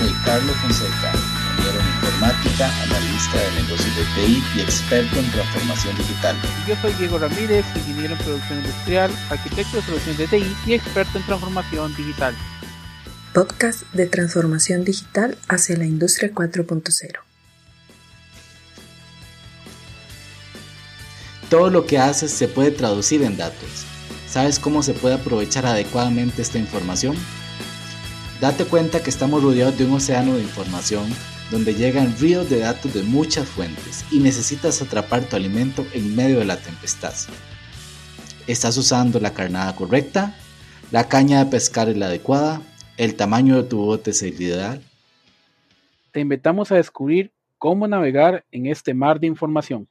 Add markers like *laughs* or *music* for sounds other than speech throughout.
soy Carlos Fonseca, ingeniero en informática, analista de negocios de TI y experto en transformación digital. Yo soy Diego Ramírez, ingeniero en producción industrial, arquitecto de soluciones de TI y experto en transformación digital. Podcast de transformación digital hacia la industria 4.0. Todo lo que haces se puede traducir en datos. ¿Sabes cómo se puede aprovechar adecuadamente esta información? Date cuenta que estamos rodeados de un océano de información donde llegan ríos de datos de muchas fuentes y necesitas atrapar tu alimento en medio de la tempestad. ¿Estás usando la carnada correcta? ¿La caña de pescar es la adecuada? ¿El tamaño de tu bote es el ideal? Te invitamos a descubrir cómo navegar en este mar de información.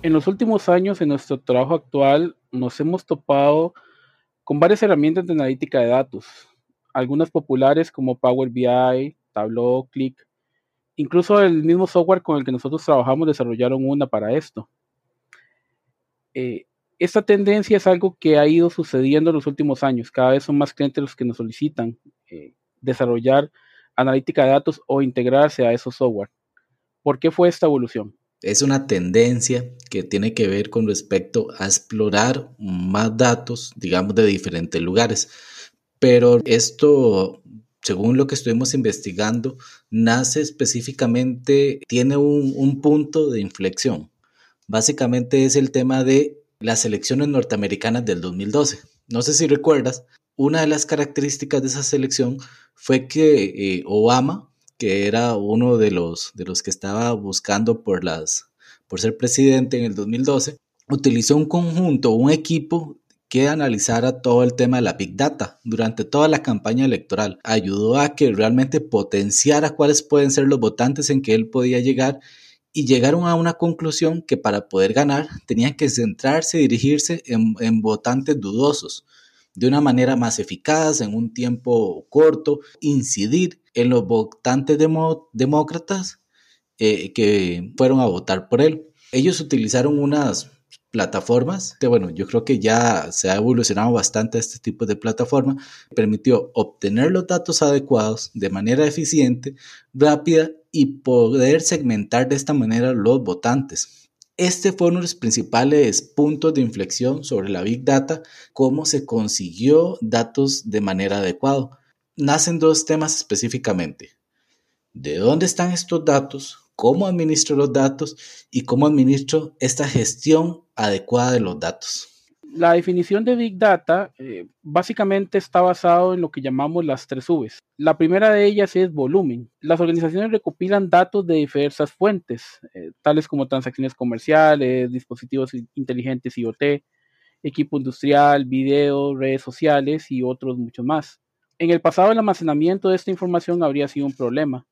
En los últimos años en nuestro trabajo actual nos hemos topado con varias herramientas de analítica de datos, algunas populares como Power BI, Tableau, Click. Incluso el mismo software con el que nosotros trabajamos desarrollaron una para esto. Eh, esta tendencia es algo que ha ido sucediendo en los últimos años. Cada vez son más clientes los que nos solicitan eh, desarrollar analítica de datos o integrarse a esos software. ¿Por qué fue esta evolución? Es una tendencia que tiene que ver con respecto a explorar más datos, digamos, de diferentes lugares. Pero esto, según lo que estuvimos investigando, nace específicamente, tiene un, punto de inflexión. Básicamente es el tema de las elecciones norteamericanas del 2012. No sé si recuerdas, una de las características de esa selección fue que eh, Obama que era uno de los, de los que estaba buscando por, las, por ser presidente en el 2012, utilizó un conjunto, un equipo que analizara todo el tema de la Big Data durante toda la campaña electoral. Ayudó a que realmente potenciara cuáles pueden ser los votantes en que él podía llegar y llegaron a una conclusión que para poder ganar tenían que centrarse y dirigirse en, en votantes dudosos de una manera más eficaz, en un tiempo corto, incidir en los votantes demócratas eh, que fueron a votar por él. Ellos utilizaron unas plataformas, que bueno, yo creo que ya se ha evolucionado bastante este tipo de plataforma, permitió obtener los datos adecuados de manera eficiente, rápida y poder segmentar de esta manera los votantes. Este fue uno de los principales puntos de inflexión sobre la Big Data, cómo se consiguió datos de manera adecuada. Nacen dos temas específicamente. ¿De dónde están estos datos? ¿Cómo administro los datos? ¿Y cómo administro esta gestión adecuada de los datos? La definición de Big Data eh, básicamente está basado en lo que llamamos las tres Vs. La primera de ellas es volumen. Las organizaciones recopilan datos de diversas fuentes, eh, tales como transacciones comerciales, dispositivos inteligentes IoT, equipo industrial, video, redes sociales y otros muchos más. En el pasado el almacenamiento de esta información habría sido un problema,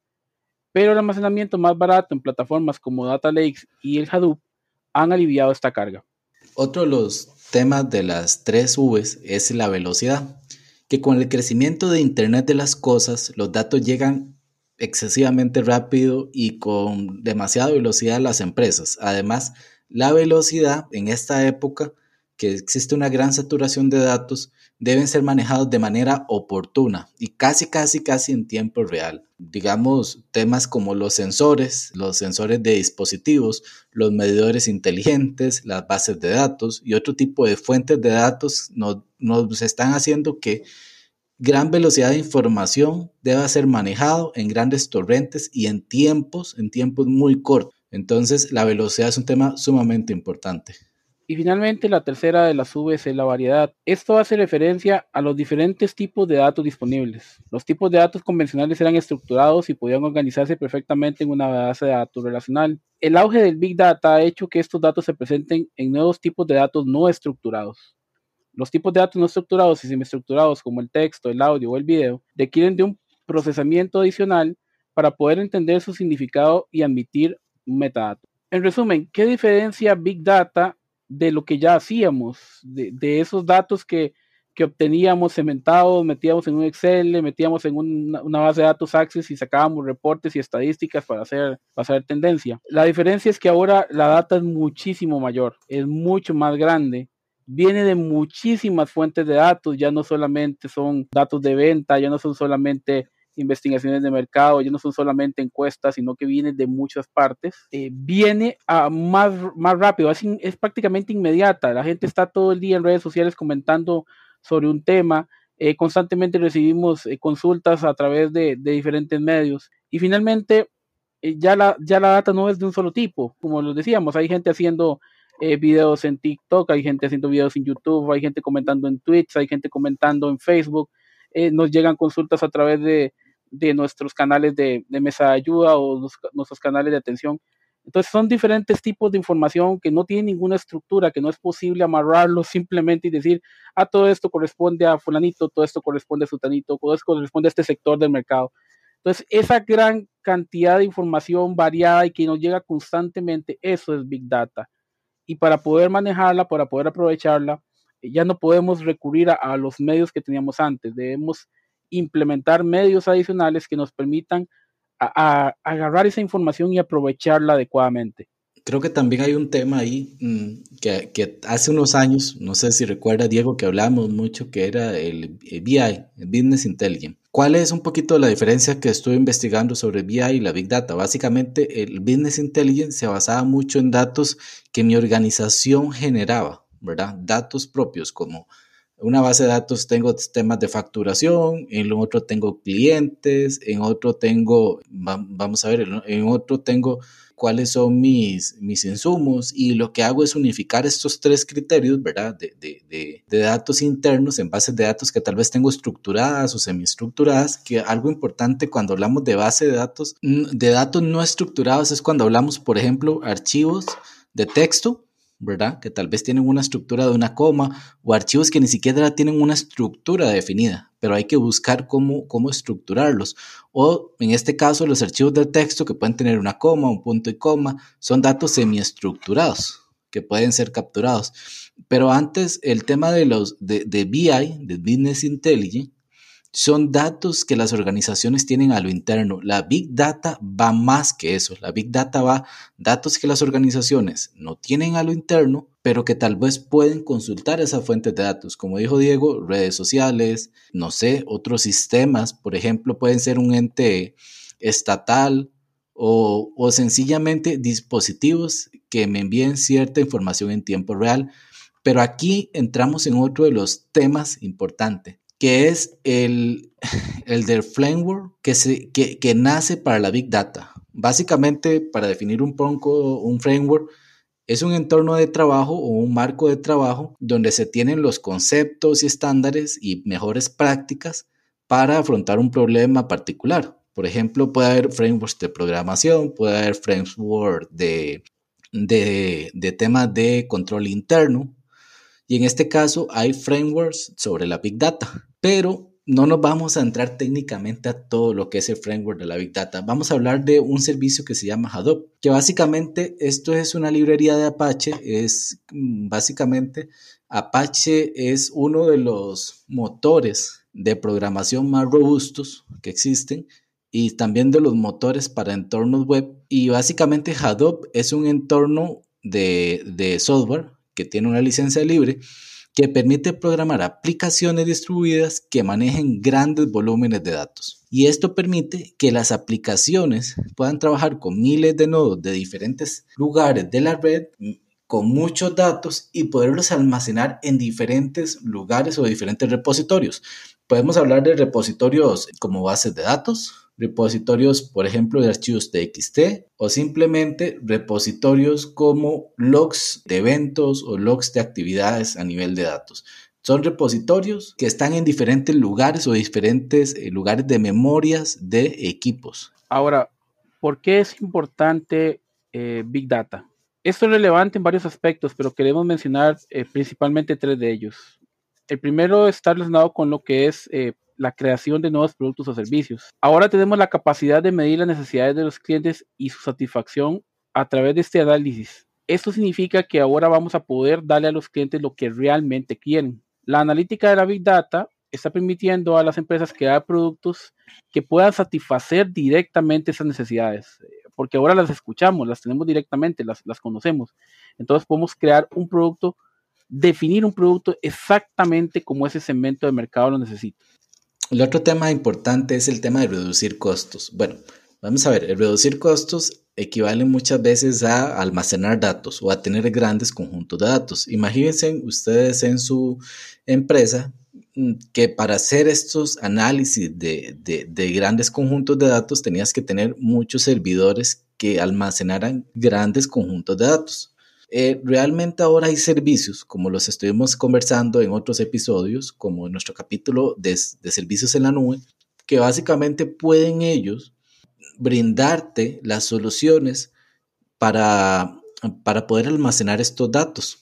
pero el almacenamiento más barato en plataformas como Data Lakes y el Hadoop han aliviado esta carga. Otro de los temas de las tres Vs es la velocidad, que con el crecimiento de Internet de las Cosas, los datos llegan excesivamente rápido y con demasiada velocidad a las empresas. Además, la velocidad en esta época que existe una gran saturación de datos, deben ser manejados de manera oportuna y casi, casi, casi en tiempo real. Digamos, temas como los sensores, los sensores de dispositivos, los medidores inteligentes, las bases de datos y otro tipo de fuentes de datos nos, nos están haciendo que gran velocidad de información deba ser manejado en grandes torrentes y en tiempos, en tiempos muy cortos. Entonces, la velocidad es un tema sumamente importante. Y finalmente, la tercera de las Vs es la variedad. Esto hace referencia a los diferentes tipos de datos disponibles. Los tipos de datos convencionales eran estructurados y podían organizarse perfectamente en una base de datos relacional. El auge del Big Data ha hecho que estos datos se presenten en nuevos tipos de datos no estructurados. Los tipos de datos no estructurados y semiestructurados, como el texto, el audio o el video, requieren de un procesamiento adicional para poder entender su significado y admitir un metadato. En resumen, ¿qué diferencia Big Data de lo que ya hacíamos, de, esos datos que, obteníamos cementados, metíamos en un Excel, metíamos en una, base de datos Access y sacábamos reportes y estadísticas para hacer, para hacer tendencia. La diferencia es que ahora la data es muchísimo mayor, es mucho más grande viene de muchísimas fuentes de datos, ya no solamente son datos de venta, ya no son solamente investigaciones de mercado, ya no son solamente encuestas, sino que viene de muchas partes, eh, viene a más, más rápido, es, prácticamente inmediata. La gente está todo el día en redes sociales comentando sobre un tema, eh, constantemente recibimos eh, consultas a través de, de, diferentes medios. Y finalmente ya, la, ya la data no es de un solo tipo, como lo decíamos, hay gente haciendo videos en TikTok, hay gente haciendo videos en YouTube, hay gente comentando en Twitch, hay gente comentando en Facebook, nos llegan consultas a través de, de nuestros canales de, mesa de ayuda o nuestros canales de atención. Entonces son diferentes tipos de información que no tienen ninguna estructura, que no es posible amarrarlo *laughs* simplemente y decir, ah, todo esto corresponde a fulanito, todo esto corresponde a sutanito, todo esto corresponde a este sector del mercado. Entonces, esa gran cantidad de información variada y que nos llega constantemente, eso es Big Data. Y para poder manejarla, para poder aprovecharla, ya no podemos recurrir a los medios que teníamos antes. Debemos implementar medios adicionales que nos permitan a, agarrar esa información y aprovecharla adecuadamente. Creo que también hay un tema ahí mm, que, hace unos años, no sé si recuerda Diego, que hablábamos mucho, que era el, BI, el Business Intelligence. ¿Cuál es un poquito la diferencia que estuve investigando sobre BI y la Big Data? Básicamente, el Business Intelligence se basaba mucho en datos que mi organización generaba, ¿verdad? Datos propios como una base de datos tengo temas de facturación, en otro tengo clientes, en otro tengo, vamos a ver, en otro tengo cuáles son mis, mis insumos y lo que hago es unificar estos tres criterios, ¿verdad? De, de, de, datos internos en bases de datos que tal vez tengo estructuradas o semiestructuradas, que algo importante cuando hablamos de base de datos, de datos no estructurados es cuando hablamos, por ejemplo, archivos de texto ¿verdad? Que tal vez tienen una estructura de una coma o archivos que ni siquiera tienen una estructura definida, pero hay que buscar cómo, cómo estructurarlos. O en este caso, los archivos de texto que pueden tener una coma, un punto y coma, son datos semiestructurados que pueden ser capturados. Pero antes, el tema de los de, de BI, de Business Intelligence, son datos que las organizaciones tienen a lo interno. La Big Data va más que eso. La Big Data va datos que las organizaciones no tienen a lo interno, pero que tal vez pueden consultar esas fuentes de datos. Como dijo Diego, redes sociales, no sé, otros sistemas, por ejemplo, pueden ser un ente estatal o, o sencillamente dispositivos que me envíen cierta información en tiempo real. Pero aquí entramos en otro de los temas importantes que es el, *laughs* el del framework que, se, que, que, nace para la Big Data. Básicamente, para definir un poco un framework, es un entorno de trabajo o un marco de trabajo donde se tienen los conceptos y estándares y mejores prácticas para afrontar un problema particular. Por ejemplo, puede haber frameworks de programación, puede haber frameworks de, de, de temas de control interno, y en este caso hay frameworks sobre la Big Data pero no nos vamos a entrar técnicamente a todo lo que es el framework de la Big Data. Vamos a hablar de un servicio que se llama Hadoop, que básicamente esto es una librería de Apache, es mm, básicamente Apache es uno de los motores de programación más robustos que existen y también de los motores para entornos web. Y básicamente Hadoop es un entorno de, de software que tiene una licencia libre que permite programar aplicaciones distribuidas que manejen grandes volúmenes de datos. Y esto permite que las aplicaciones puedan trabajar con miles de nodos de diferentes lugares de la red con muchos datos y poderlos almacenar en diferentes lugares o diferentes repositorios. Podemos hablar de repositorios como bases de datos, repositorios, por ejemplo, de archivos TXT o simplemente repositorios como logs de eventos o logs de actividades a nivel de datos. Son repositorios que están en diferentes lugares o diferentes eh, lugares de memorias de equipos. Ahora, ¿por qué es importante eh, Big Data? Esto es relevante en varios aspectos, pero queremos mencionar eh, principalmente tres de ellos. El primero está relacionado con lo que es la creación de nuevos productos o servicios. Ahora tenemos la capacidad de medir las necesidades de los clientes y su satisfacción a través de este análisis. Esto significa que ahora vamos a poder darle a los clientes lo que realmente quieren. La analítica de la Big Data está permitiendo a las empresas crear productos que puedan satisfacer directamente esas necesidades, porque ahora las escuchamos, las tenemos directamente, las, las conocemos. Entonces podemos crear un producto definir un producto exactamente como ese segmento de mercado lo necesita. El otro tema importante es el tema de reducir costos. Bueno, vamos a ver, el reducir costos equivale muchas veces a almacenar datos o a tener grandes conjuntos de datos. Imagínense ustedes en su empresa que para hacer estos análisis de, de, grandes conjuntos de datos tenías que tener muchos servidores que almacenaran grandes conjuntos de datos. Eh, realmente ahora hay servicios, como los estuvimos conversando en otros episodios, como en nuestro capítulo de, de servicios en la nube, que básicamente pueden ellos brindarte las soluciones para, para poder almacenar estos datos.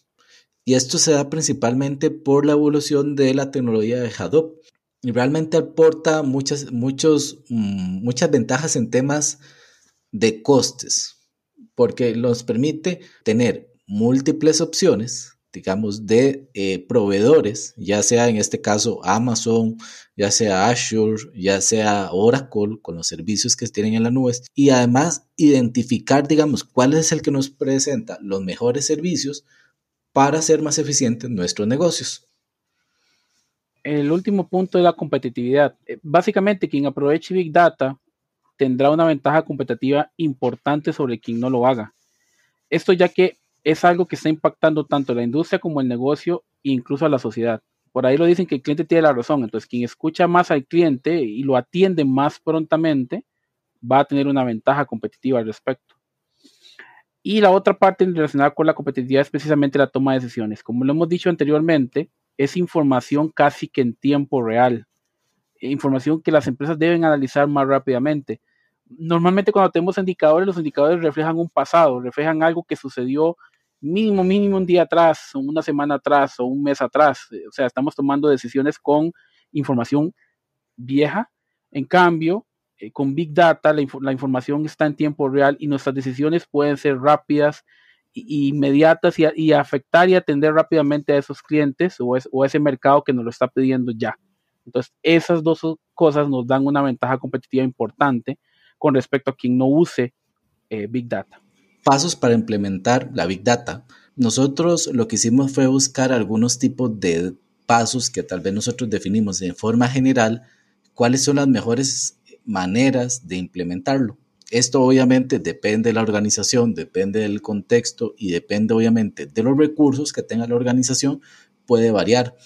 Y esto se da principalmente por la evolución de la tecnología de Hadoop. Y realmente aporta muchas, mm, muchas ventajas en temas de costes, porque nos permite tener múltiples opciones digamos, de eh, proveedores, ya sea en este caso Amazon, ya sea Azure, ya sea Oracle, con los servicios que tienen en las nubes, y además identificar, digamos, cuál es el que nos presenta los mejores servicios para hacer más eficientes nuestros negocios. El último punto es la competitividad. Eh, básicamente, quien aproveche Big Data tendrá una ventaja competitiva importante sobre quien no lo haga. Esto ya que es algo que está impactando tanto la industria como el negocio e incluso a la sociedad. Por ahí lo dicen que el cliente tiene la razón, entonces quien escucha más al cliente y lo atiende más prontamente va a tener una ventaja competitiva al respecto. Y la otra parte relacionada con la competitividad es precisamente la toma de decisiones. Como lo hemos dicho anteriormente, es información casi que en tiempo real, información que las empresas deben analizar más rápidamente. Normalmente cuando tenemos indicadores, los indicadores reflejan un pasado, reflejan algo que sucedió mínimo, mínimo un día atrás, una semana atrás, o un mes atrás. O sea, estamos tomando decisiones con información vieja. En cambio, eh, con Big Data, la, información está en tiempo real y nuestras decisiones pueden ser rápidas e inmediatas y, afectar y atender rápidamente a esos clientes o, o a ese mercado que nos lo está pidiendo ya. Entonces, esas dos cosas nos dan una ventaja competitiva importante con respecto a quien no use eh, Big Data pasos para implementar la Big Data. Nosotros lo que hicimos fue buscar algunos tipos de pasos que tal vez nosotros definimos de forma general, cuáles son las mejores maneras de implementarlo. Esto obviamente depende de la organización, depende del contexto y depende obviamente de los recursos que tenga la organización, puede variar.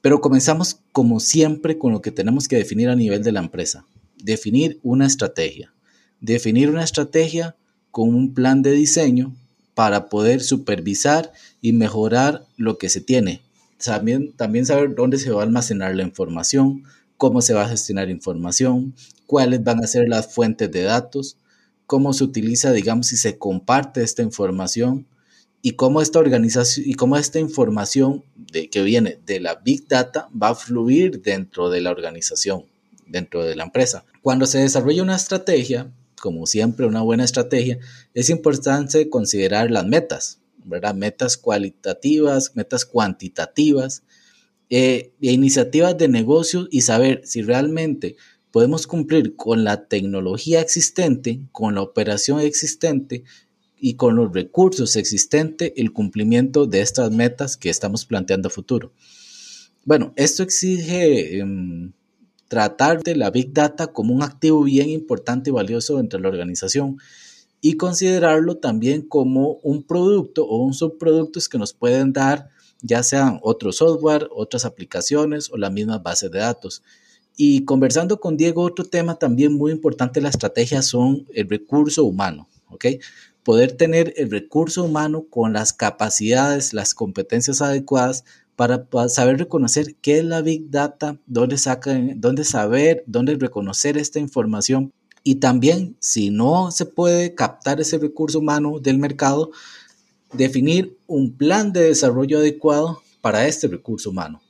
Pero comenzamos como siempre con lo que tenemos que definir a nivel de la empresa. Definir una estrategia. Definir una estrategia con un plan de diseño para poder supervisar y mejorar lo que se tiene. También, saber dónde se va a almacenar la información, cómo se va a gestionar información, cuáles van a ser las fuentes de datos, cómo se utiliza, digamos, si se comparte esta información y cómo esta organización y cómo esta información que viene de la Big Data va a fluir dentro de la organización, dentro de la empresa. Cuando se desarrolla una estrategia, como siempre, una buena estrategia, es importante considerar las metas, ¿verdad? Metas cualitativas, metas cuantitativas, eh, e iniciativas de negocio y saber si realmente podemos cumplir con la tecnología existente, con la operación existente y con los recursos existentes el cumplimiento de estas metas que estamos planteando a futuro. Bueno, esto exige em, tratar de la Big Data como un activo bien importante y valioso dentro de la organización y considerarlo también como un producto o un subproducto que nos pueden dar ya sean otro software, otras aplicaciones o las mismas bases de datos. Y conversando con Diego, otro tema también muy importante de la estrategia son el recurso humano, ¿ok? Poder tener el recurso humano con las capacidades, las competencias adecuadas para, saber reconocer qué es la Big Data, dónde, sacan, dónde saber, dónde reconocer esta información y también, si no se puede captar ese recurso humano del mercado, definir un plan de desarrollo adecuado para este recurso humano,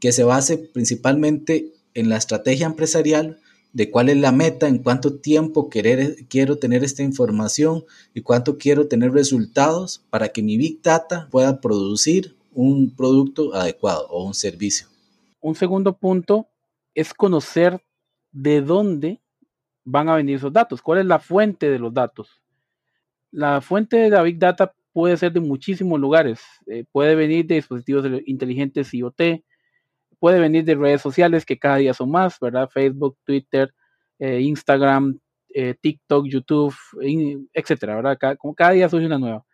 que se base principalmente en la estrategia empresarial de cuál es la meta, en cuánto tiempo quiero tener esta información y cuánto quiero tener resultados para que mi Big Data pueda producir un producto adecuado o un servicio. Un segundo punto es conocer de dónde van a venir esos datos, cuál es la fuente de los datos. La fuente de la Big Data puede ser de muchísimos lugares. Eh, puede venir de dispositivos inteligentes IoT, puede venir de redes sociales que cada día son más, ¿verdad? Facebook, Twitter, eh, Instagram, eh, TikTok, YouTube, etcétera, ¿verdad? como cada día surge una nueva.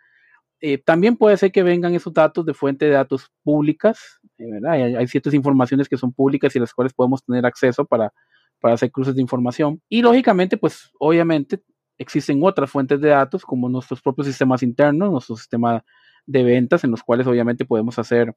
también puede ser que vengan esos datos de fuente de datos públicas, ¿verdad? Hay, hay, ciertas informaciones que son públicas y las cuales podemos tener acceso para, para hacer cruces de información. Y lógicamente, pues obviamente existen otras fuentes de datos como nuestros propios sistemas internos, nuestro sistema de ventas, en los cuales obviamente podemos hacer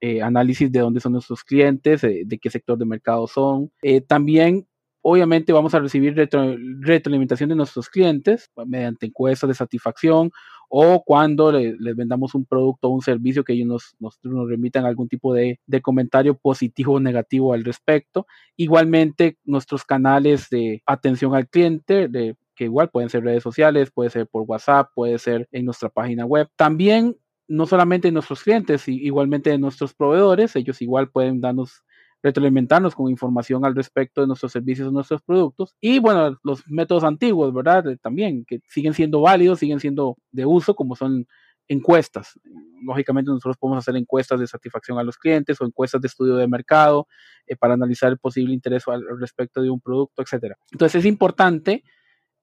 eh, análisis de dónde son nuestros clientes, de qué sector de mercado son. Eh, también, obviamente, vamos a recibir retroalimentación de nuestros clientes mediante encuestas de satisfacción o cuando les vendamos un producto o un servicio que ellos nos, nos, remitan algún tipo de, de, comentario positivo o negativo al respecto. Igualmente, nuestros canales de atención al cliente, de que igual pueden ser redes sociales, puede ser por WhatsApp, puede ser en nuestra página web. También, no solamente nuestros clientes, igualmente nuestros proveedores, ellos igual pueden darnos retroalimentarnos con información al respecto de nuestros servicios o nuestros productos. Y bueno, los métodos antiguos, ¿verdad? También, que siguen siendo válidos, siguen siendo de uso, como son encuestas. Lógicamente nosotros podemos hacer encuestas de satisfacción a los clientes o encuestas de estudio de mercado eh, para analizar el posible interés al respecto de un producto, etc. Entonces es importante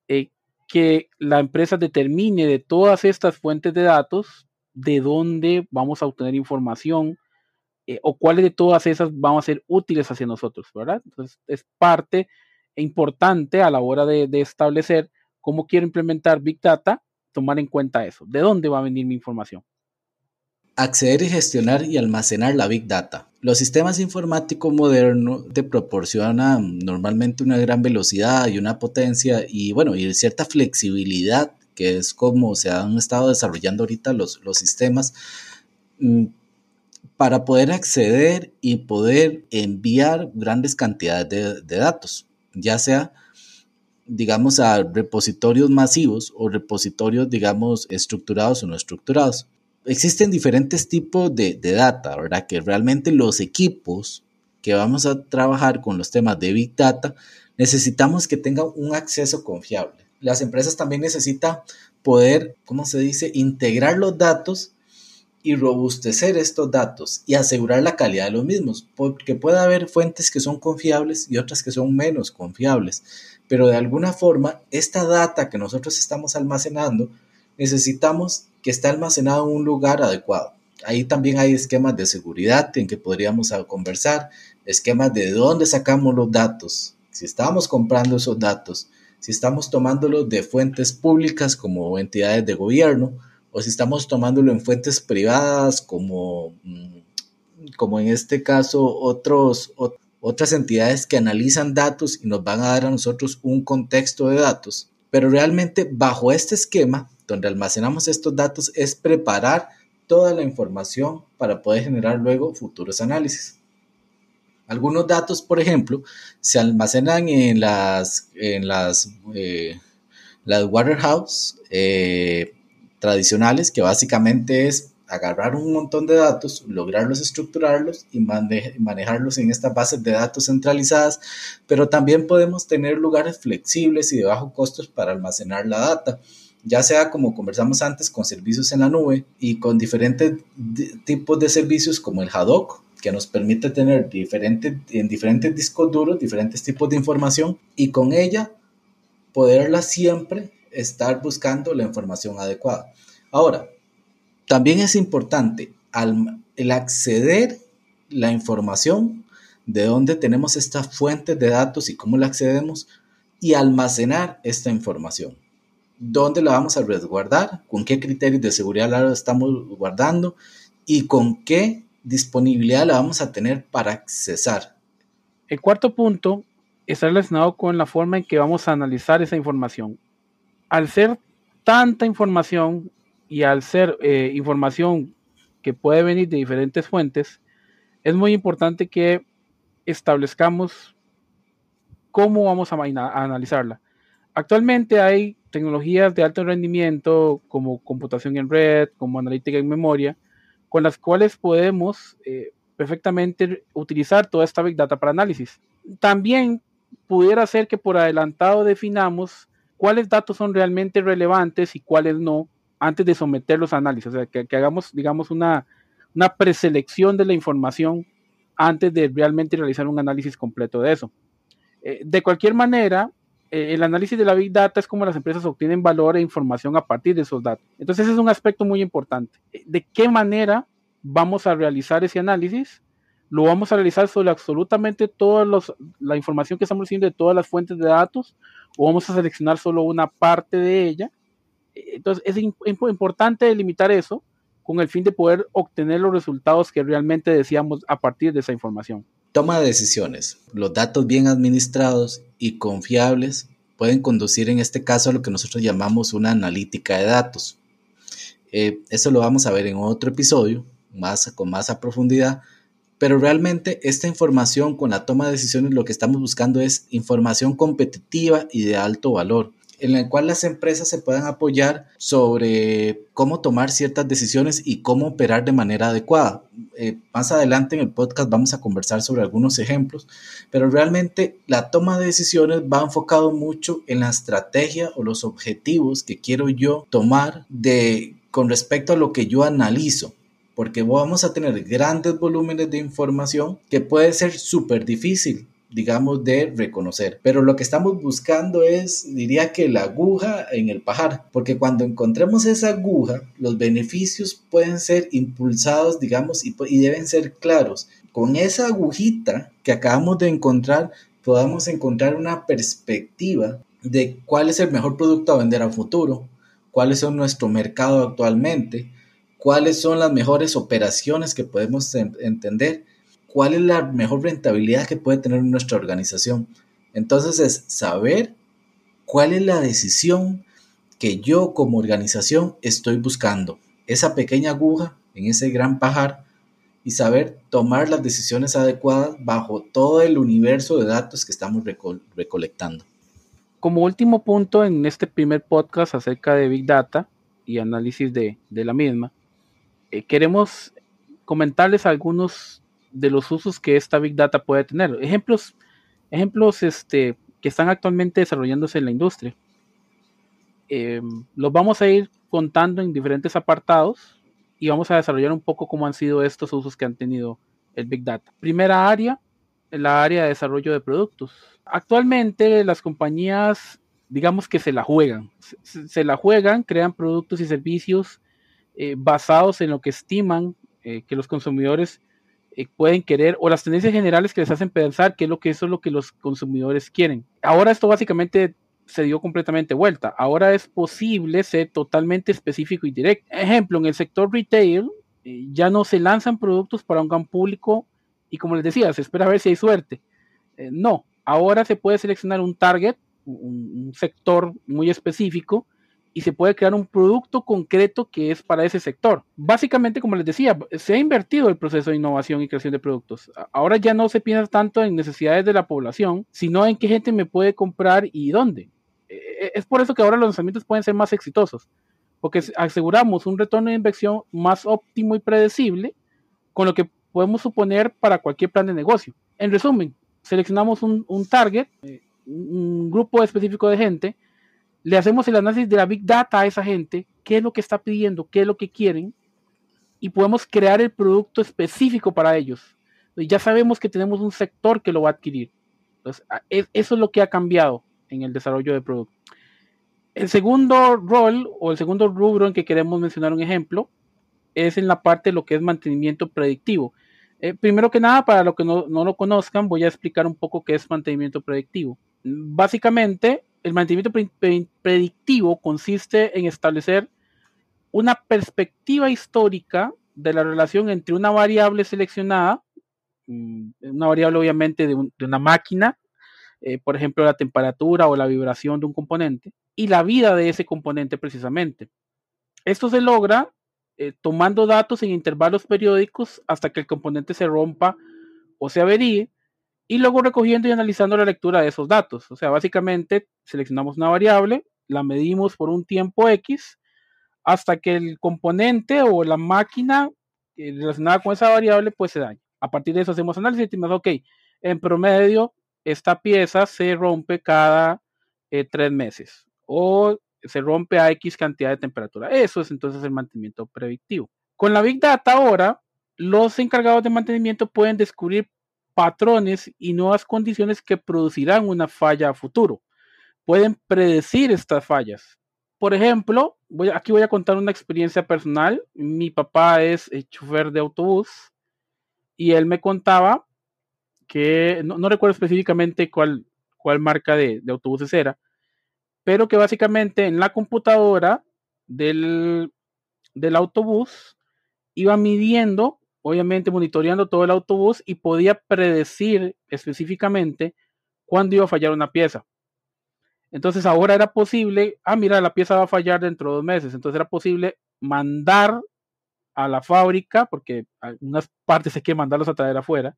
eh, que la empresa determine de todas estas fuentes de datos de dónde vamos a obtener información eh, o cuáles de todas esas van a ser útiles hacia nosotros, ¿verdad? Entonces es parte importante a la hora de, de establecer cómo quiero implementar Big Data, tomar en cuenta eso, de dónde va a venir mi información. Acceder y gestionar y almacenar la Big Data. Los sistemas informáticos modernos te proporcionan normalmente una gran velocidad y una potencia y bueno, y cierta flexibilidad, que es como se han estado desarrollando ahorita los, los sistemas, mm, para poder acceder y poder enviar grandes cantidades de, de datos, ya sea digamos, a repositorios masivos o repositorios, digamos, estructurados o no estructurados existen diferentes tipos de, data, ¿verdad? Que realmente los equipos que vamos a trabajar con los temas de Big Data necesitamos que tengan un acceso confiable. Las empresas también necesitan poder, ¿cómo se dice?, integrar los datos y robustecer estos datos y asegurar la calidad de los mismos, porque puede haber fuentes que son confiables y otras que son menos confiables, pero de alguna forma esta data que nosotros estamos almacenando necesitamos que esté almacenado en un lugar adecuado. Ahí también hay esquemas de seguridad en que podríamos conversar, esquemas de dónde sacamos los datos, si estamos comprando esos datos, si estamos tomándolos de fuentes públicas como entidades de gobierno o si estamos tomándolo en fuentes privadas como, mm, como en este caso otras entidades que analizan datos y nos van a dar a nosotros un contexto de datos. Pero realmente bajo este esquema donde almacenamos estos datos es preparar toda la información para poder generar luego futuros análisis. Algunos datos, por ejemplo, se almacenan en las, en las, eh, las warehouse eh, tradicionales, que básicamente es agarrar un montón de datos, lograrlos estructurarlos y manejarlos en estas bases de datos centralizadas, pero también podemos tener lugares flexibles y de bajo costos para almacenar la data ya sea como conversamos antes con servicios en la nube y con diferentes tipos de servicios como el Hadoop, que nos permite tener diferentes, en diferentes discos duros diferentes tipos de información y con ella poderla siempre estar buscando la información adecuada. Ahora, también es importante el acceder la información de dónde tenemos estas fuentes de datos y cómo la accedemos y almacenar esta información. Dónde la vamos a resguardar, con qué criterios de seguridad la estamos guardando y con qué disponibilidad la vamos a tener para accesar. El cuarto punto está relacionado con la forma en que vamos a analizar esa información. Al ser tanta información y al ser eh, información que puede venir de diferentes fuentes, es muy importante que establezcamos cómo vamos a analizarla. Actualmente hay tecnologías de alto rendimiento como computación en red, como analítica en memoria, con las cuales podemos eh, perfectamente utilizar toda esta Big Data para análisis. También pudiera ser que por adelantado definamos cuáles datos son realmente relevantes y cuáles no antes de someter los análisis, o sea, que, hagamos, digamos, una, una preselección de la información antes de realmente realizar un análisis completo de eso. Eh, de cualquier manera, eh, el análisis de la Big Data es como las empresas obtienen valor e información a partir de esos datos. Entonces, ese es un aspecto muy importante. ¿De qué manera vamos a realizar ese análisis? Lo vamos a realizar sobre absolutamente toda la información que estamos recibiendo de todas las fuentes de datos o vamos a seleccionar solo una parte de ella. Entonces, es importante delimitar eso con el fin de poder obtener los resultados que realmente deseamos a partir de esa información. Toma de decisiones. Los datos bien administrados y confiables pueden conducir en este caso a lo que nosotros llamamos una analítica de datos. Eh, eso lo vamos a ver en otro episodio, más, con más a profundidad, pero realmente esta información con la toma de decisiones lo que estamos buscando es información competitiva y de alto valor en la cual las empresas se puedan apoyar sobre cómo tomar ciertas decisiones y cómo operar de manera adecuada. Eh, más adelante en el podcast vamos a conversar sobre algunos ejemplos, pero realmente la toma de decisiones va enfocado mucho en la estrategia o los objetivos que quiero yo tomar de con respecto a lo que yo analizo porque vamos a tener grandes volúmenes de información que puede ser súper difícil digamos, de reconocer. Pero lo que estamos buscando es, diría que la aguja en el pajar, porque cuando encontremos esa aguja, los beneficios pueden ser impulsados, digamos, y, deben ser claros. Con esa agujita que acabamos de encontrar, podamos encontrar una perspectiva de cuál es el mejor producto a vender a futuro, cuáles son nuestro mercado actualmente, cuáles son las mejores operaciones que podemos entender cuál es la mejor rentabilidad que puede tener nuestra organización. Entonces es saber cuál es la decisión que yo como organización estoy buscando. Esa pequeña aguja en ese gran pajar y saber tomar las decisiones adecuadas bajo todo el universo de datos que estamos recolectando. Como último punto en este primer podcast acerca de Big Data y análisis de, la misma, eh, queremos comentarles algunos de los usos que esta Big Data puede tener. Ejemplos, ejemplos este, que están actualmente desarrollándose en la industria. Eh, los vamos a ir contando en diferentes apartados y vamos a desarrollar un poco cómo han sido estos usos que han tenido el Big Data. Primera área, la área de desarrollo de productos. Actualmente las compañías, digamos que se la juegan, se, la juegan, crean productos y servicios eh, basados en lo que estiman eh, que los consumidores eh, pueden querer o las tendencias generales que les hacen pensar que es lo que eso es lo que los consumidores quieren. Ahora esto básicamente se dio completamente vuelta. Ahora es posible ser totalmente específico y directo. Ejemplo, en el sector retail eh, ya no se lanzan productos para un gran público y como les decía, se espera a ver si hay suerte. Eh, no, ahora se puede seleccionar un target, un sector muy específico y se puede crear un producto concreto que es para ese sector. Básicamente, como les decía, se ha invertido el proceso de innovación y creación de productos. Ahora ya no se piensa tanto en necesidades de la población, sino en qué gente me puede comprar y dónde. E, e, es por eso que ahora los lanzamientos pueden ser más exitosos, porque aseguramos un retorno de inversión más óptimo y predecible, con lo que podemos suponer para cualquier plan de negocio. En resumen, seleccionamos un, un target, eh, un grupo específico de gente, le hacemos el análisis de la Big Data a esa gente, qué es lo que está pidiendo, qué es lo que quieren, y podemos crear el producto específico para ellos. ya sabemos que tenemos un sector que lo va a adquirir. Entonces, eso es lo que ha cambiado en el desarrollo de producto. El segundo rol o el segundo rubro en que queremos mencionar un ejemplo es en la parte de lo que es mantenimiento predictivo. Eh, primero que nada, para los que no, no, lo conozcan, voy a explicar un poco qué es mantenimiento predictivo. Básicamente, el mantenimiento predictivo consiste en establecer una perspectiva histórica de la relación entre una variable seleccionada, mm, una variable obviamente de, una máquina, eh, por ejemplo la temperatura o la vibración de un componente, y la vida de ese componente precisamente. Esto se logra eh, tomando datos en intervalos periódicos hasta que el componente se rompa o se averíe y luego recogiendo y analizando la lectura de esos datos. O sea, básicamente seleccionamos una variable, la medimos por un tiempo X hasta que el componente o la máquina eh, relacionada con esa variable pues se daña. A partir de eso hacemos análisis y decimos, ok, en promedio esta pieza se rompe cada eh, tres meses o se rompe a X cantidad de temperatura. Eso es entonces el mantenimiento predictivo. Con la Big Data ahora, los encargados de mantenimiento pueden descubrir patrones y nuevas condiciones que producirán una falla a futuro. Pueden predecir estas fallas. Por ejemplo, voy, aquí voy a contar una experiencia personal. Mi papá es eh, chofer de autobús y él me contaba que, no, recuerdo específicamente cuál, cuál marca de, de autobuses era, pero que básicamente en la computadora del, del autobús iba midiendo obviamente monitoreando todo el autobús y podía predecir específicamente cuándo iba a fallar una pieza. Entonces ahora era posible, ah, mira, la pieza va a fallar dentro de dos meses. Entonces era posible mandar a la fábrica, porque algunas partes hay que mandarlos a traer afuera,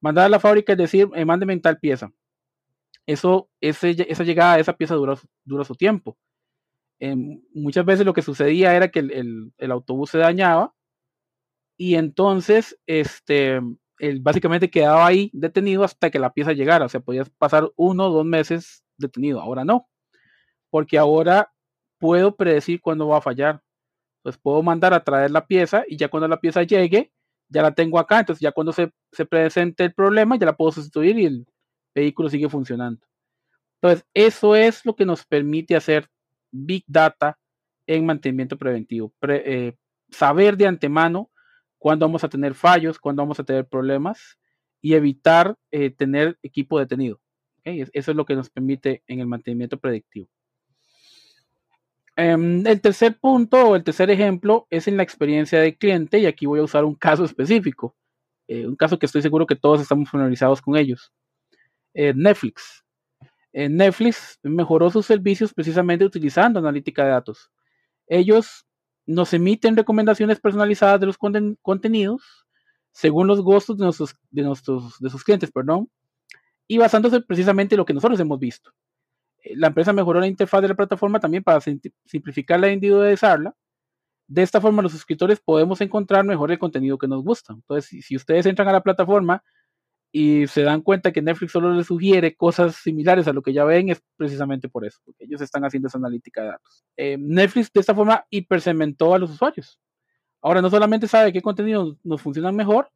mandar a la fábrica y decir, eh, mándeme tal pieza. Eso, esa llegada a esa pieza dura, dura su tiempo. Em, muchas veces lo que sucedía era que el autobús se dañaba y entonces, este, básicamente quedaba ahí detenido hasta que la pieza llegara. O sea, podías pasar uno o dos meses detenido. Ahora no, porque ahora puedo predecir cuándo va a fallar. Entonces puedo mandar a traer la pieza y ya cuando la pieza llegue, ya la tengo acá. Entonces ya cuando se, se presente el problema, ya la puedo sustituir y el vehículo sigue funcionando. Entonces, eso es lo que nos permite hacer Big Data en mantenimiento preventivo. Eh, saber de antemano cuándo vamos a tener fallos, cuándo vamos a tener problemas y evitar eh, tener equipo detenido. Eso es lo que nos permite en el mantenimiento predictivo. Em, el tercer punto o el tercer ejemplo es en la experiencia del cliente y aquí voy a usar un caso específico, eh, un caso que estoy seguro que todos estamos familiarizados con ellos. Eh, Netflix. Netflix mejoró sus servicios precisamente utilizando analítica de datos. Ellos nos emiten recomendaciones personalizadas de los contenidos según los gustos de nuestros, de nuestros de sus clientes, perdón, y basándose precisamente en lo que nosotros hemos visto. Eh, la empresa mejoró la interfaz de la plataforma también para simplificarla e individualizarla. De esta forma, los suscriptores podemos encontrar mejor el contenido que nos gusta. Entonces, si ustedes entran a la plataforma y se dan cuenta que Netflix solo les sugiere cosas similares a lo que ya ven, es precisamente por eso, porque ellos están haciendo esa analítica de datos. Eh, Netflix de esta forma hipersegmentó a los usuarios. Ahora no solamente sabe qué contenidos nos funcionan mejor,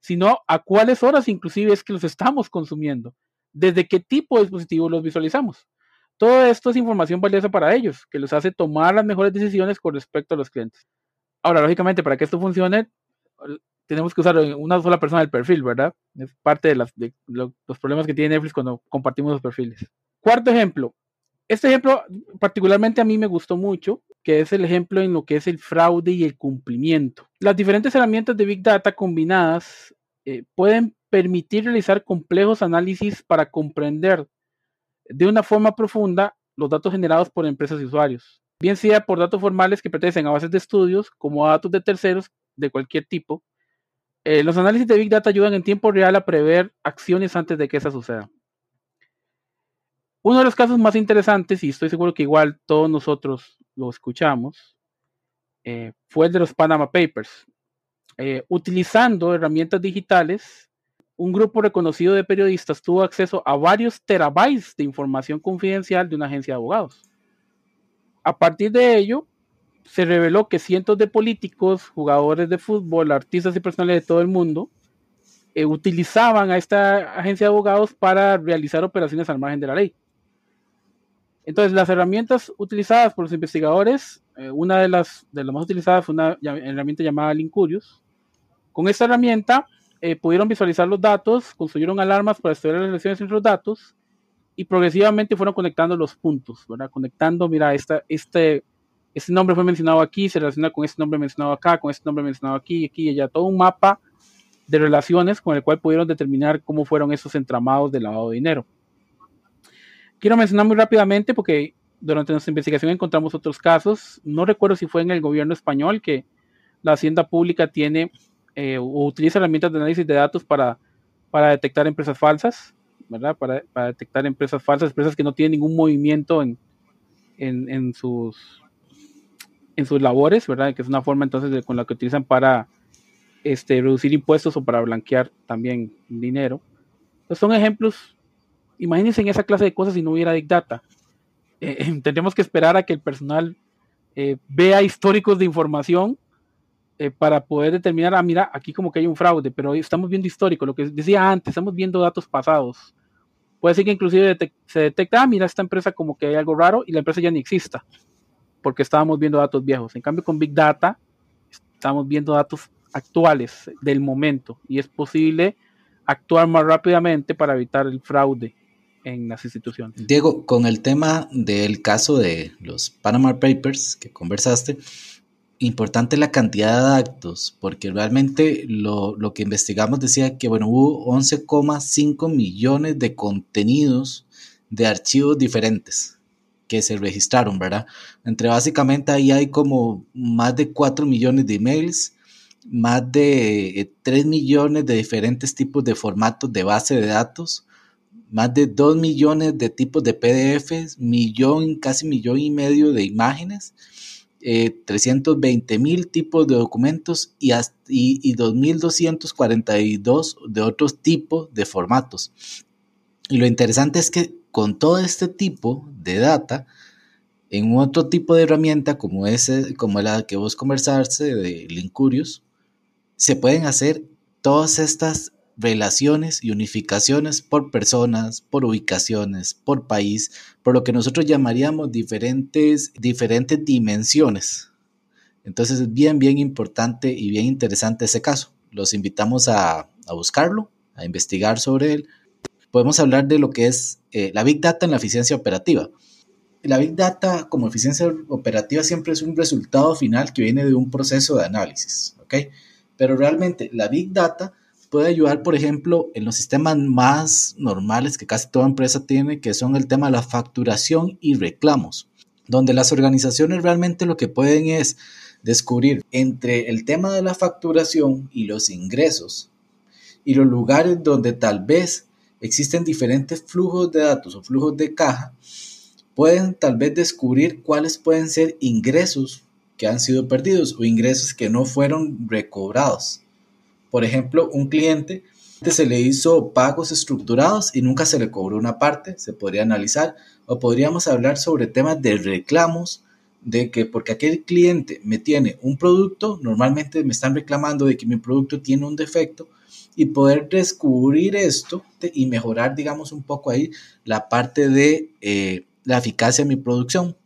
sino a cuáles horas inclusive es que los estamos consumiendo, desde qué tipo de dispositivo los visualizamos. Todo esto es información valiosa para ellos, que los hace tomar las mejores decisiones con respecto a los clientes. Ahora, lógicamente, para que esto funcione, tenemos que usar una sola persona del perfil, ¿verdad? Es parte de, los problemas que tiene Netflix cuando compartimos los perfiles. Cuarto ejemplo. Este ejemplo particularmente a mí me gustó mucho, que es el ejemplo en lo que es el fraude y el cumplimiento. Las diferentes herramientas de Big Data combinadas eh, pueden permitir realizar complejos análisis para comprender de una forma profunda los datos generados por empresas y usuarios, bien sea por datos formales que pertenecen a bases de estudios como datos de terceros de cualquier tipo, eh, los análisis de Big Data ayudan en tiempo real a prever acciones antes de que esa suceda. Uno de los casos más interesantes, y estoy seguro que igual todos nosotros lo escuchamos, eh, fue el de los Panama Papers. Eh, utilizando herramientas digitales, un grupo reconocido de periodistas tuvo acceso a varios terabytes de información confidencial de una agencia de abogados. A partir de ello, se reveló que cientos de políticos, jugadores de fútbol, artistas y personales de todo el mundo eh, utilizaban a esta agencia de abogados para realizar operaciones al margen de la ley. Entonces, las herramientas utilizadas por los investigadores, eh, una de las, de las más utilizadas fue una herramienta llamada Lincurious. Con esta herramienta eh, pudieron visualizar los datos, construyeron alarmas para estudiar las relaciones entre los datos y progresivamente fueron conectando los puntos, ¿verdad? Conectando, mira, esta, este, este nombre fue mencionado aquí, se relaciona con este nombre mencionado acá, con este nombre mencionado aquí, aquí y allá, todo un mapa de relaciones con el cual pudieron determinar cómo fueron esos entramados de lavado de dinero. Quiero mencionar muy rápidamente porque durante nuestra investigación encontramos otros casos. No recuerdo si fue en el gobierno español que la hacienda pública tiene eh, o utiliza herramientas de análisis de datos para, para detectar empresas falsas, ¿verdad? Para, para detectar empresas falsas, empresas que no tienen ningún movimiento en, en, en sus en sus labores, ¿verdad? Que es una forma entonces con la que utilizan para este, reducir impuestos o para blanquear también dinero. Son ejemplos, imagínense en esa clase de cosas si no hubiera Big Data. eh, *laughs* tendremos que esperar a que el personal eh, vea históricos de información eh, para poder determinar, ah, mira, aquí como que hay un fraude, pero estamos viendo histórico, lo que decía antes, estamos viendo datos pasados. Puede ser que inclusive se detecta, ah, mira, esta empresa como que hay algo raro y la empresa ya ni exista, porque estábamos viendo datos viejos. En cambio, con Big Data, estamos viendo datos actuales del momento y es posible actuar más rápidamente para evitar el fraude en las instituciones. Diego, con el tema del caso de los Panama Papers que conversaste, importante la cantidad de datos, porque realmente lo, que investigamos decía que, bueno, hubo 11,5 millones de contenidos de archivos diferentes que se registraron, ¿verdad? Entre básicamente ahí hay como más de 4 millones de emails, más de 3 eh, millones de diferentes tipos de formatos de base de datos, más de 2 millones de tipos de PDFs, millón, casi millón y medio de imágenes, 320 eh, mil tipos de documentos y, y, y 2.242 de otros tipos de formatos. Y lo interesante es que con todo este tipo de data, en otro tipo de herramienta como, ese, como la que vos conversaste de Linkurious, se pueden hacer todas estas relaciones y unificaciones por personas, por ubicaciones, por país, por lo que nosotros llamaríamos diferentes, diferentes dimensiones. Entonces es bien, bien importante y bien interesante ese caso. Los invitamos a, a buscarlo, a investigar sobre él. Podemos hablar de lo que es eh, la Big Data en la eficiencia operativa. La Big Data como eficiencia operativa siempre es un resultado final que viene de un proceso de análisis, ¿ok? Pero realmente la Big Data puede ayudar, por ejemplo, en los sistemas más normales que casi toda empresa tiene, que son el tema de la facturación y reclamos, donde las organizaciones realmente lo que pueden es descubrir entre el tema de la facturación y los ingresos y los lugares donde tal vez existen diferentes flujos de datos o flujos de caja, pueden tal vez descubrir cuáles pueden ser ingresos que han sido perdidos o ingresos que no fueron recobrados. Por ejemplo, un cliente se le hizo pagos estructurados y nunca se le cobró una parte, se podría analizar, o podríamos hablar sobre temas de reclamos, de que porque aquel cliente me tiene un producto, normalmente me están reclamando de que mi producto tiene un defecto y poder descubrir esto y mejorar, digamos, un poco ahí la parte de eh, la eficacia de mi producción,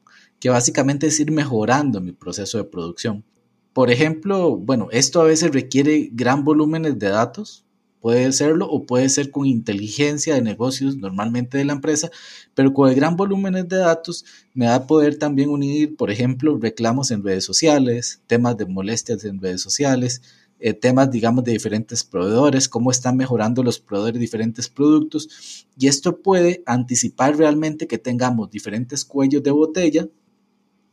que básicamente es ir mejorando mi proceso de producción. Por ejemplo, bueno, esto a veces requiere gran volúmenes de datos, puede serlo o puede ser con inteligencia de negocios normalmente de la empresa, pero con gran volumen de datos me va a poder también unir, por ejemplo, reclamos en redes sociales, temas de molestias en redes sociales, eh, temas, digamos, de diferentes proveedores, cómo están mejorando los proveedores de diferentes productos. Y esto puede anticipar realmente que tengamos diferentes cuellos de botella,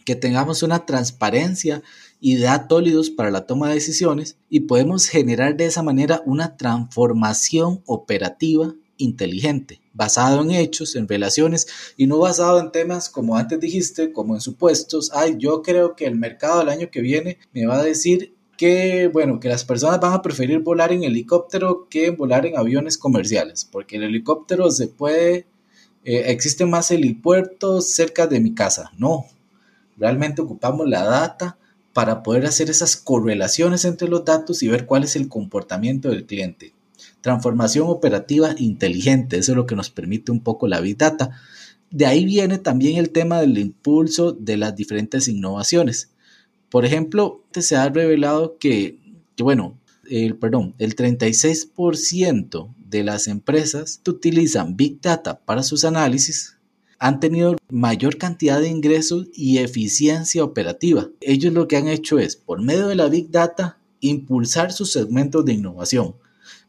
que tengamos una transparencia y datos para la toma de decisiones y podemos generar de esa manera una transformación operativa inteligente, basado en hechos, en relaciones y no basado en temas como antes dijiste, como en supuestos. Ay, yo creo que el mercado del año que viene me va a decir que, bueno, que las personas van a preferir volar en helicóptero que volar en aviones comerciales, porque el helicóptero se puede, eh, existen más helipuertos cerca de mi casa. No, realmente ocupamos la data para poder hacer esas correlaciones entre los datos y ver cuál es el comportamiento del cliente. Transformación operativa inteligente, eso es lo que nos permite un poco la Big Data. De ahí viene también el tema del impulso de las diferentes innovaciones. Por ejemplo, se ha revelado que, bueno, el, perdón, el 36% de las empresas utilizan Big Data para sus análisis han tenido mayor cantidad de ingresos y eficiencia operativa. Ellos lo que han hecho es, por medio de la Big Data, impulsar sus segmentos de innovación.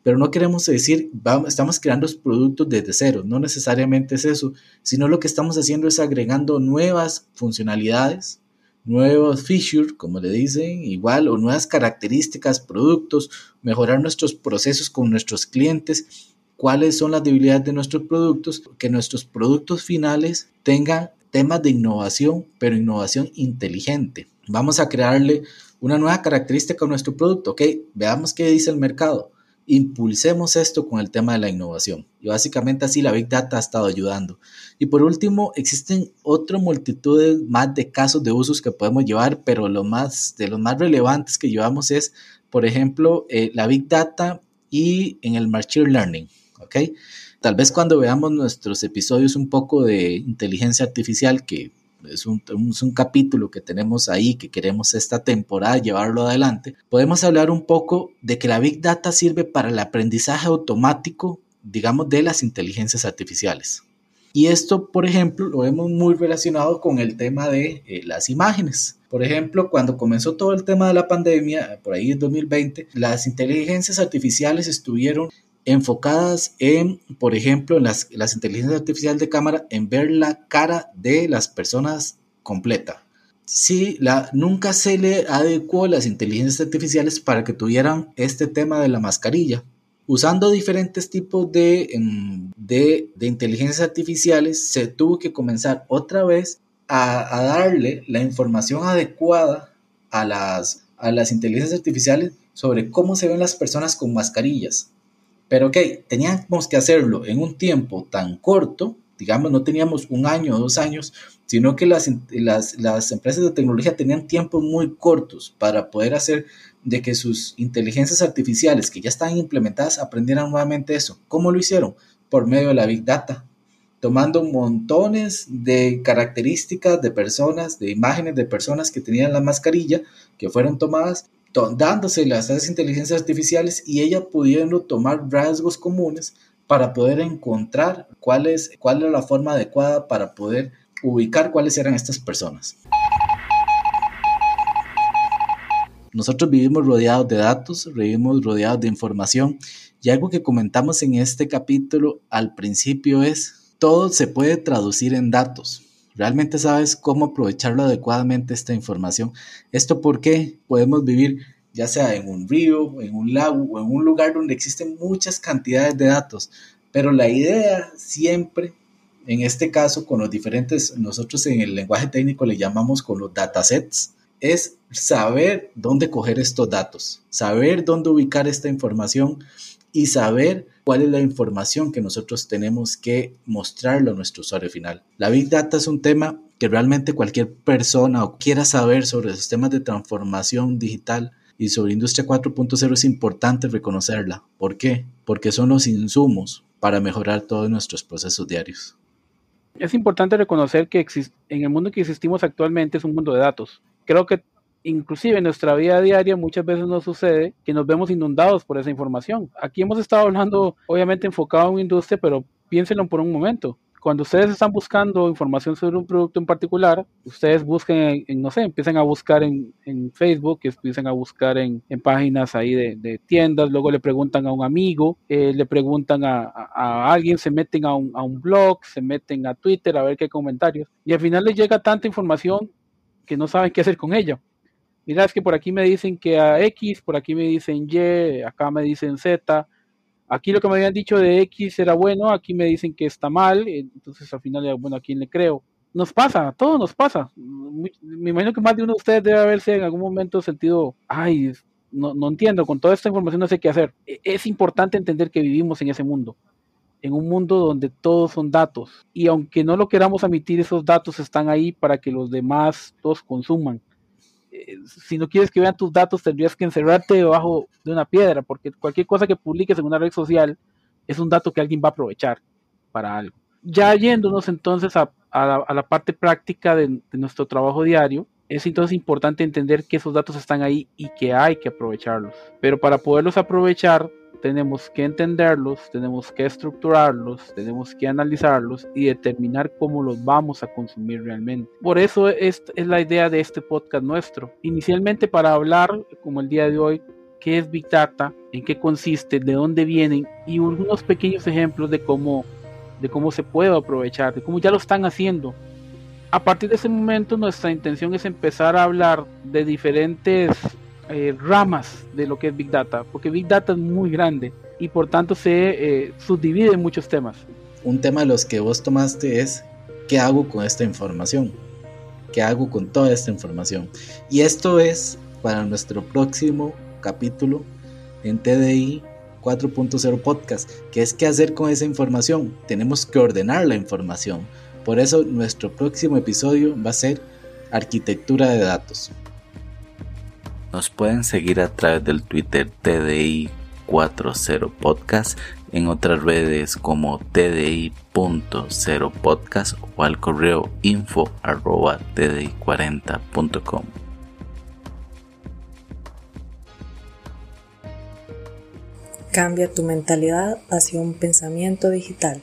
Pero no queremos decir, vamos, estamos creando productos desde cero, no necesariamente es eso, sino lo que estamos haciendo es agregando nuevas funcionalidades, nuevos features, como le dicen, igual, o nuevas características, productos, mejorar nuestros procesos con nuestros clientes cuáles son las debilidades de nuestros productos, que nuestros productos finales tengan temas de innovación, pero innovación inteligente. Vamos a crearle una nueva característica a nuestro producto, ok, veamos qué dice el mercado. Impulsemos esto con el tema de la innovación. Y básicamente así la Big Data ha estado ayudando. Y por último, existen otra multitud más de casos de usos que podemos llevar, pero lo más, de los más relevantes que llevamos es, por ejemplo, eh, la Big Data y en el Machine Learning. ¿ok? Tal vez cuando veamos nuestros episodios un poco de inteligencia artificial, que es un, capítulo que tenemos ahí, que queremos esta temporada llevarlo adelante, podemos hablar un poco de que la Big Data sirve para el aprendizaje automático, digamos, de las inteligencias artificiales. Y esto, por ejemplo, lo vemos muy relacionado con el tema de eh, las imágenes. Por ejemplo, cuando comenzó todo el tema de la pandemia, por ahí en 2020, las inteligencias artificiales estuvieron enfocadas en, por ejemplo, en las, las inteligencias artificiales de cámara, en ver la cara de las personas completa. Sí, la, nunca se le adecuó las inteligencias artificiales para que tuvieran este tema de la mascarilla. Usando diferentes tipos de, de inteligencias artificiales, se tuvo que comenzar otra vez a, a, darle la información adecuada a las, a las inteligencias artificiales sobre cómo se ven las personas con mascarillas. Pero ok, teníamos que hacerlo en un tiempo tan corto, digamos, no teníamos un año o dos años, sino que las, las, las, empresas de tecnología tenían tiempos muy cortos para poder hacer de que sus inteligencias artificiales que ya están implementadas aprendieran nuevamente eso. ¿Cómo lo hicieron? Por medio de la Big Data, tomando montones de características de personas, de imágenes de personas que tenían la mascarilla, que fueron tomadas dándose a esas inteligencias artificiales y ella pudiendo tomar rasgos comunes para poder encontrar cuál es, cuál la forma adecuada para poder ubicar cuáles eran estas personas. Nosotros vivimos rodeados de datos, vivimos rodeados de información y algo que comentamos en este capítulo al principio es, todo se puede traducir en datos. Realmente sabes cómo aprovecharlo adecuadamente esta información. Esto porque podemos vivir ya sea en un río, en un lago o en un lugar donde existen muchas cantidades de datos. Pero la idea siempre, en este caso con los diferentes, nosotros en el lenguaje técnico le llamamos con los datasets, es saber dónde coger estos datos, saber dónde ubicar esta información y saber cuál es la información que nosotros tenemos que mostrarlo a nuestro usuario final. La Big Data es un tema que realmente cualquier persona o quiera saber sobre los temas de transformación digital y sobre Industria 4.0 es importante reconocerla. ¿Por qué? Porque son los insumos para mejorar todos nuestros procesos diarios. Es importante reconocer que en el mundo que existimos actualmente es un mundo de datos. Creo que inclusive en nuestra vida diaria muchas veces nos sucede que nos vemos inundados por esa información. Aquí hemos estado hablando obviamente enfocado en industria, pero piénsenlo por un momento. Cuando ustedes están buscando información sobre un producto en particular, ustedes busquen, en, no sé, empiezan a buscar en, en Facebook, empiezan a buscar en, en páginas ahí de, tiendas, luego le preguntan a un amigo, eh, le preguntan a, a, a, alguien, se meten a un, a un blog, se meten a Twitter a ver qué comentarios, y al final les llega tanta información que no saben qué hacer con ella mira, es que por aquí me dicen que a X, por aquí me dicen Y, acá me dicen Z, aquí lo que me habían dicho de X era bueno, aquí me dicen que está mal, entonces al final, bueno, ¿a quién le creo? Nos pasa, todo nos pasa. Me imagino que más de uno de ustedes debe haberse en algún momento sentido, ay, no, no entiendo, con toda esta información no sé qué hacer. E, es importante entender que vivimos en ese mundo en un mundo donde todos son datos y aunque no lo queramos admitir, esos datos están ahí para que los demás los consuman si no quieres que vean tus datos, tendrías que encerrarte debajo de una piedra, porque cualquier cosa que publiques en una red social es un dato que alguien va a aprovechar para algo. Ya yéndonos entonces a, a, la, parte práctica de nuestro trabajo diario, es entonces importante entender que esos datos están ahí y que hay que aprovecharlos. Pero para poderlos aprovechar, tenemos que entenderlos, tenemos que estructurarlos, tenemos que analizarlos y determinar cómo los vamos a consumir realmente. Por eso es, es la idea de este podcast nuestro. Inicialmente para hablar, como el día de hoy, qué es Big Data, en qué consiste, de dónde vienen y unos pequeños ejemplos de cómo, de cómo se puede aprovechar, de cómo ya lo están haciendo. A partir de ese momento nuestra intención es empezar a hablar de diferentes eh, ramas de lo que es Big Data, porque Big Data es muy grande y por tanto se eh, subdivide en muchos temas. Un tema de los que vos tomaste es qué hago con esta información, qué hago con toda esta información. Y esto es para nuestro próximo capítulo en TDI 4.0 podcast, que es qué hacer con esa información. Tenemos que ordenar la información. Por eso nuestro próximo episodio va a ser arquitectura de datos. Nos pueden seguir a través del Twitter TDI 40 Podcast, en otras redes como tdi.0 podcast o al correo info arroba tdi40.com. Cambia tu mentalidad hacia un pensamiento digital.